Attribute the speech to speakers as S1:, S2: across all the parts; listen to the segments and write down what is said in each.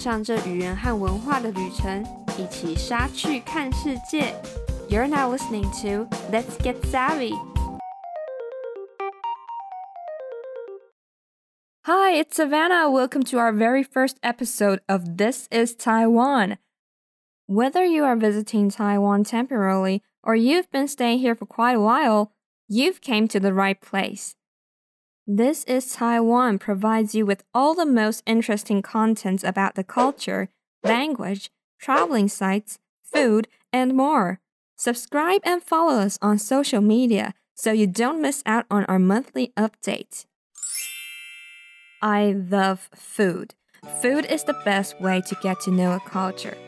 S1: 上这语言和文化的旅程，一起杀去看世界。You're now listening to Let's Get Savvy. Hi, it's Savanna. Welcome to our very first episode of This is Taiwan. Whether you are visiting Taiwan temporarily or you've been staying here for quite a while, you've came to the right place. This is Taiwan provides you with all the most interesting contents about the culture, language, traveling sites, food, and more. Subscribe and follow us on social media so you don't miss out on our monthly update. I love food. Food is the best way to get to know a culture.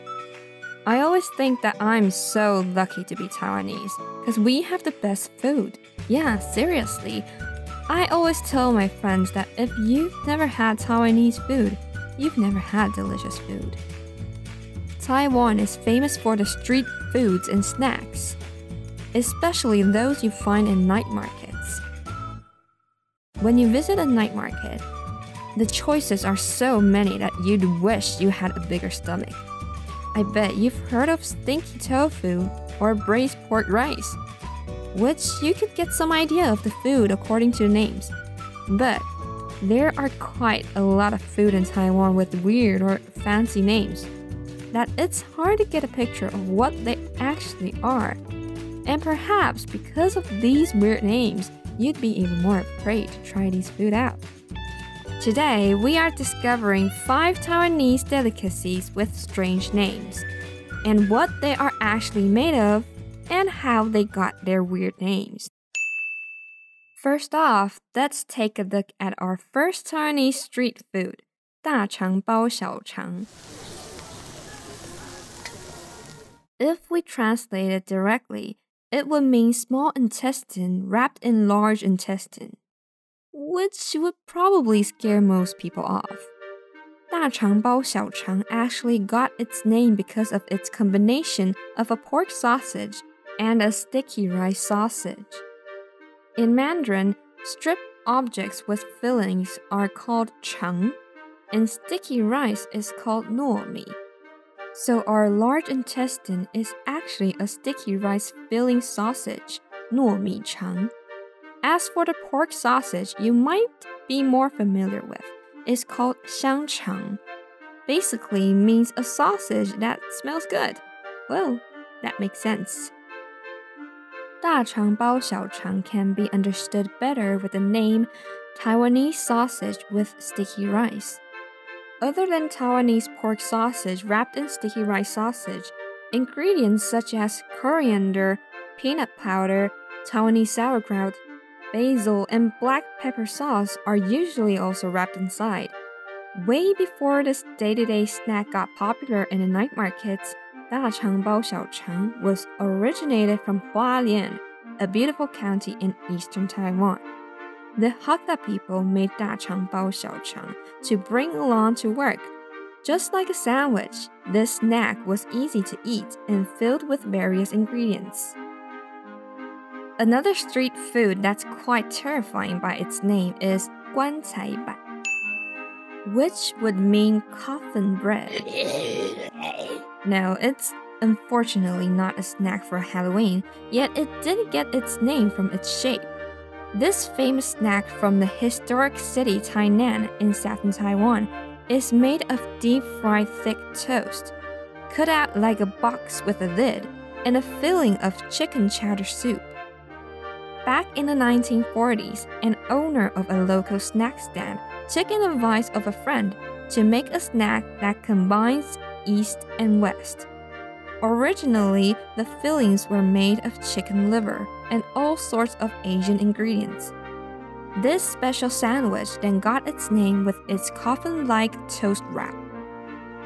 S1: I always think that I'm so lucky to be Taiwanese because we have the best food. Yeah, seriously. I always tell my friends that if you've never had Taiwanese food, you've never had delicious food. Taiwan is famous for the street foods and snacks, especially those you find in night markets. When you visit a night market, the choices are so many that you'd wish you had a bigger stomach. I bet you've heard of stinky tofu or braised pork rice which you could get some idea of the food according to the names. But there are quite a lot of food in Taiwan with weird or fancy names that it's hard to get a picture of what they actually are. And perhaps because of these weird names, you'd be even more afraid to try these food out. Today, we are discovering five Taiwanese delicacies with strange names and what they are actually made of and how they got their weird names. First off, let's take a look at our first Chinese street food, 大肠包小肠. If we translate it directly, it would mean small intestine wrapped in large intestine, which would probably scare most people off. 大肠包小肠 actually got its name because of its combination of a pork sausage and a sticky rice sausage. In Mandarin, strip objects with fillings are called chang, and sticky rice is called nuomi. So our large intestine is actually a sticky rice filling sausage, nuomi chang. As for the pork sausage you might be more familiar with, it's called xiangchang. Basically means a sausage that smells good. Well, that makes sense. 大肠包小肠 can be understood better with the name Taiwanese sausage with sticky rice. Other than Taiwanese pork sausage wrapped in sticky rice sausage, ingredients such as coriander, peanut powder, Taiwanese sauerkraut, basil, and black pepper sauce are usually also wrapped inside. Way before this day to day snack got popular in the night markets, 大肠包小肠 was originated from Hualien, a beautiful county in eastern Taiwan. The Hakka people made 大肠包小肠 to bring along to work. Just like a sandwich, this snack was easy to eat and filled with various ingredients. Another street food that's quite terrifying by its name is 棺材板 which would mean coffin bread. No, it's unfortunately not a snack for Halloween, yet it did get its name from its shape. This famous snack from the historic city Tainan in southern Taiwan is made of deep fried thick toast, cut out like a box with a lid, and a filling of chicken chowder soup. Back in the 1940s, an owner of a local snack stand took an advice of a friend to make a snack that combines East and West. Originally, the fillings were made of chicken liver and all sorts of Asian ingredients. This special sandwich then got its name with its coffin like toast wrap.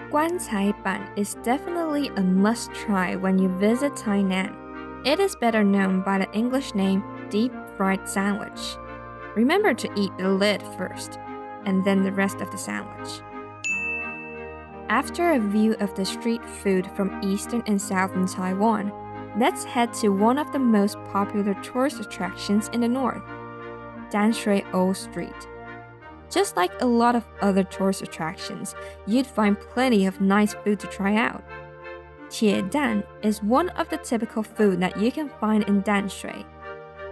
S1: Guancai Ban is definitely a must try when you visit Tainan. It is better known by the English name deep fried sandwich. Remember to eat the lid first, and then the rest of the sandwich. After a view of the street food from eastern and southern Taiwan, let's head to one of the most popular tourist attractions in the north, Danshui Old Street. Just like a lot of other tourist attractions, you'd find plenty of nice food to try out. Tie Dan is one of the typical food that you can find in Danshui.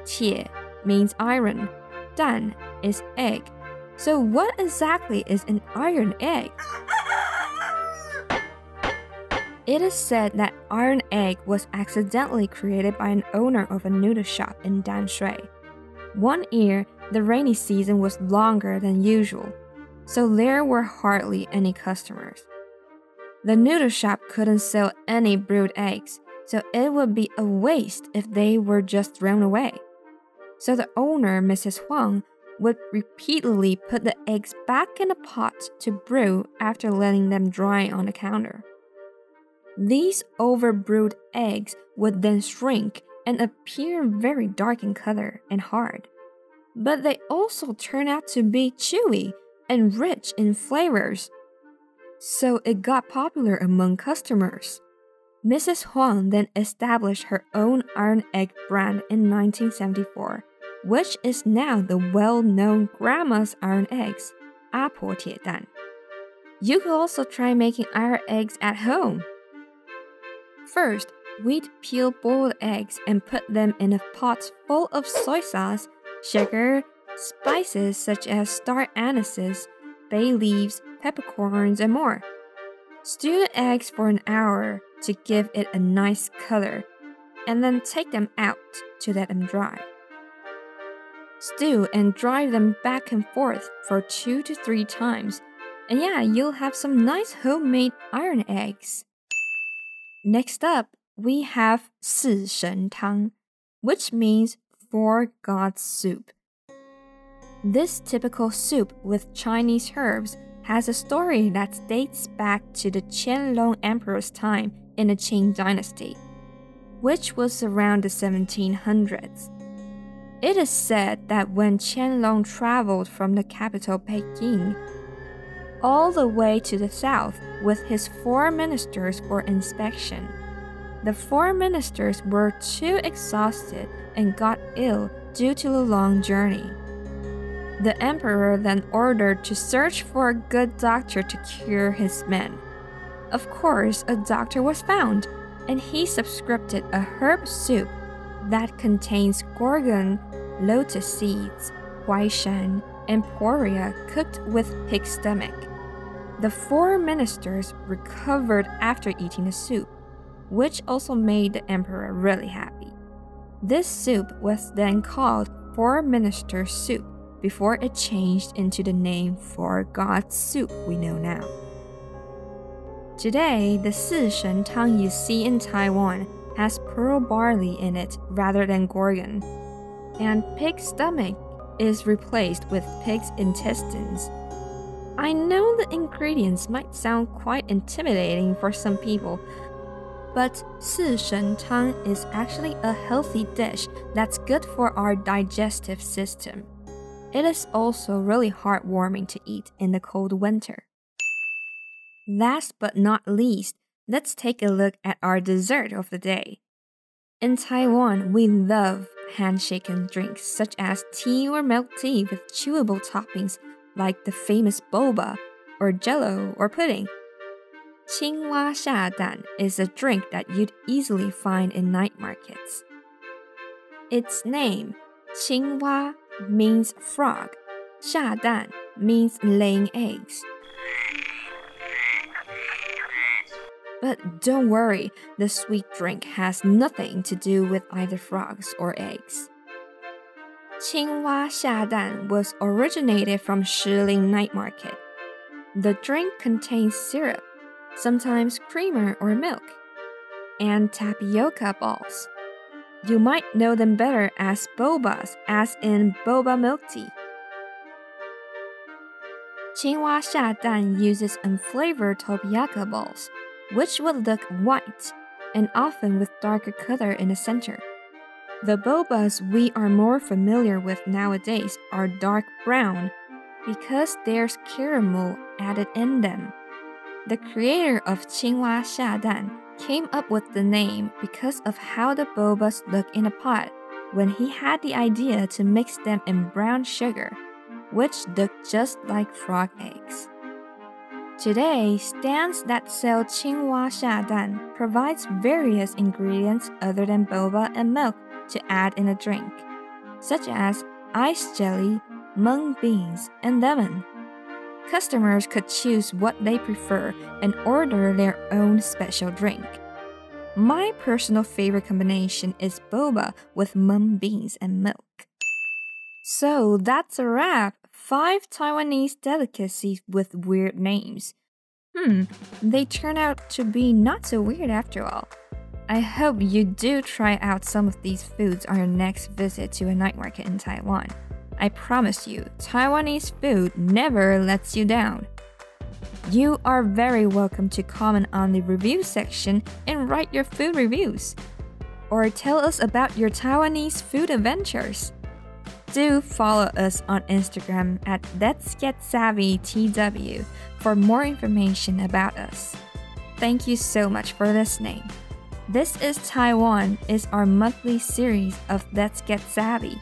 S1: Tie means iron, Dan is egg. So, what exactly is an iron egg? It is said that iron egg was accidentally created by an owner of a noodle shop in Danshui. One year, the rainy season was longer than usual, so there were hardly any customers. The noodle shop couldn't sell any brewed eggs, so it would be a waste if they were just thrown away. So the owner, Mrs. Huang, would repeatedly put the eggs back in a pot to brew after letting them dry on the counter. These overbrewed eggs would then shrink and appear very dark in color and hard. But they also turn out to be chewy and rich in flavors. So it got popular among customers. Mrs. Huang then established her own iron egg brand in 1974, which is now the well known Grandma's Iron Eggs, 阿婆铁蛋. You could also try making iron eggs at home. First, we'd peel boiled eggs and put them in a pot full of soy sauce, sugar, spices such as star anise, bay leaves, peppercorns, and more. Stew the eggs for an hour to give it a nice color, and then take them out to let them dry. Stew and dry them back and forth for two to three times, and yeah, you'll have some nice homemade iron eggs. Next up, we have 四神汤, which means four gods soup. This typical soup with Chinese herbs has a story that dates back to the Qianlong Emperor's time in the Qing dynasty, which was around the 1700s. It is said that when Qianlong traveled from the capital Peking all the way to the south with his four ministers for inspection, the four ministers were too exhausted and got ill due to the long journey. The emperor then ordered to search for a good doctor to cure his men. Of course, a doctor was found, and he subscribed a herb soup that contains gorgon, lotus seeds, huaishan, and poria cooked with pig stomach. The four ministers recovered after eating the soup which also made the emperor really happy. This soup was then called Four Ministers Soup before it changed into the name Four Gods Soup we know now. Today, the Si Tang you see in Taiwan has pearl barley in it rather than gorgon, and pig stomach is replaced with pig's intestines. I know the ingredients might sound quite intimidating for some people, but Si Shen Tang is actually a healthy dish that's good for our digestive system. It is also really heartwarming to eat in the cold winter. Last but not least, let's take a look at our dessert of the day. In Taiwan, we love handshaken drinks such as tea or milk tea with chewable toppings like the famous boba or jello or pudding. 青蛙下蛋 is a drink that you'd easily find in night markets. Its name, 青蛙, means frog. 下蛋 means laying eggs. But don't worry, the sweet drink has nothing to do with either frogs or eggs. 青蛙下蛋 was originated from Shilin night market. The drink contains syrup, sometimes creamer or milk, and tapioca balls. You might know them better as bobas, as in boba milk tea. 青蛙下蛋 uses unflavored tapioca balls which would look white and often with darker color in the center. The bobas we are more familiar with nowadays are dark brown because there's caramel added in them. The creator of Qingwa Xiadan came up with the name because of how the bobas look in a pot when he had the idea to mix them in brown sugar, which looked just like frog eggs. Today, stands that sell Qingwa Xiadan provides various ingredients other than boba and milk to add in a drink, such as ice jelly, mung beans, and lemon. Customers could choose what they prefer and order their own special drink. My personal favorite combination is boba with mung beans and milk. So that's a wrap. Five Taiwanese delicacies with weird names. Hmm, they turn out to be not so weird after all. I hope you do try out some of these foods on your next visit to a night market in Taiwan. I promise you, Taiwanese food never lets you down. You are very welcome to comment on the review section and write your food reviews. Or tell us about your Taiwanese food adventures. Do follow us on Instagram at Let's Get Savvy TW for more information about us. Thank you so much for listening. This is Taiwan is our monthly series of Let's Get Savvy.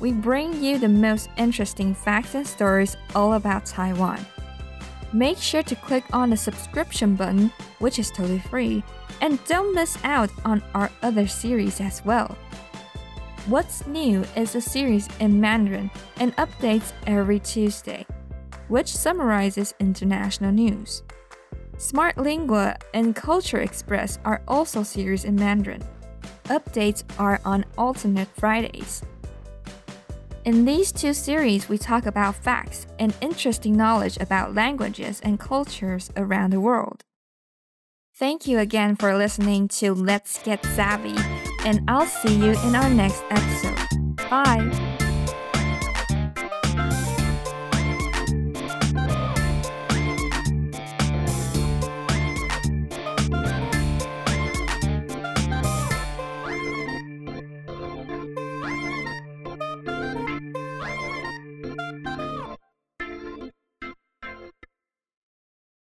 S1: We bring you the most interesting facts and stories all about Taiwan. Make sure to click on the subscription button, which is totally free, and don't miss out on our other series as well. What's New is a series in Mandarin and updates every Tuesday, which summarizes international news. Smart Lingua and Culture Express are also series in Mandarin. Updates are on alternate Fridays. In these two series, we talk about facts and interesting knowledge about languages and cultures around the world. Thank you again for listening to Let's Get Savvy, and I'll see you in our next episode. Bye!